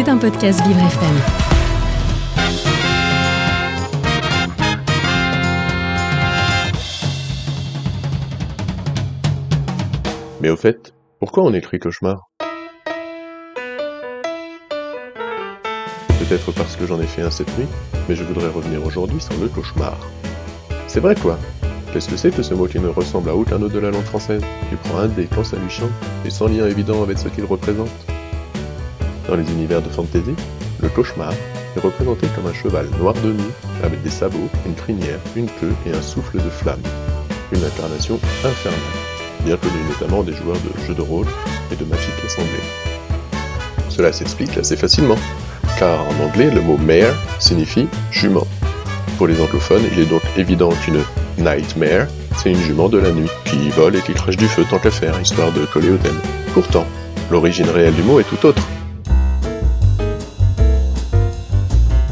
C'est un podcast Vivre FM. Mais au fait, pourquoi on écrit cauchemar? Peut-être parce que j'en ai fait un cette nuit, mais je voudrais revenir aujourd'hui sur le cauchemar. C'est vrai quoi? Qu'est-ce que c'est que ce mot qui ne ressemble à aucun autre de la langue française, qui prend un dé quand ça lui chante, et sans lien évident avec ce qu'il représente? Dans les univers de fantasy, le cauchemar est représenté comme un cheval noir de nuit, avec des sabots, une crinière, une queue et un souffle de flamme. Une incarnation infernale, bien connue notamment des joueurs de jeux de rôle et de Magic Assemblée. Cela s'explique assez facilement, car en anglais le mot mare signifie jument. Pour les anglophones, il est donc évident qu'une nightmare, c'est une jument de la nuit, qui vole et qui crache du feu tant qu'à faire, histoire de coller au thème. Pourtant, l'origine réelle du mot est tout autre.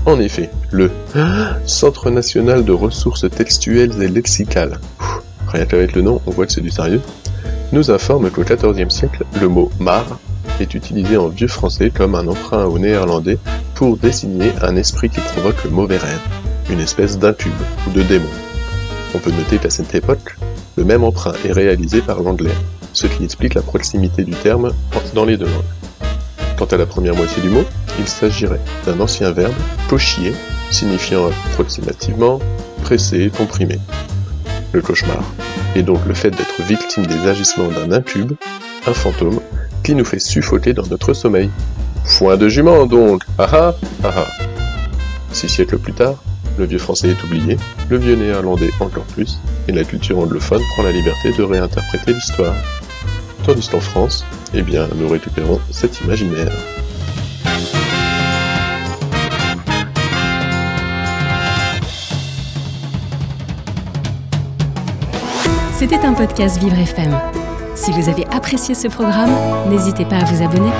En effet, le Centre national de ressources textuelles et lexicales, rien qu'avec le nom, on voit que c'est du sérieux, nous informe qu'au XIVe siècle, le mot mar est utilisé en vieux français comme un emprunt au néerlandais pour désigner un esprit qui provoque le mauvais rêve, une espèce d'incube ou de démon. On peut noter qu'à cette époque, le même emprunt est réalisé par l'anglais, ce qui explique la proximité du terme dans les deux langues. Quant à la première moitié du mot, il s'agirait d'un ancien verbe, pochier, signifiant approximativement pressé, comprimé. Le cauchemar est donc le fait d'être victime des agissements d'un incube, un fantôme, qui nous fait suffoquer dans notre sommeil. Foin de jument donc Ah ah ah ah Six siècles plus tard, le vieux français est oublié, le vieux néerlandais encore plus, et la culture anglophone prend la liberté de réinterpréter l'histoire. Tandis qu'en France, eh bien, nous récupérons cet imaginaire. C'était un podcast Vivre FM. Si vous avez apprécié ce programme, n'hésitez pas à vous abonner.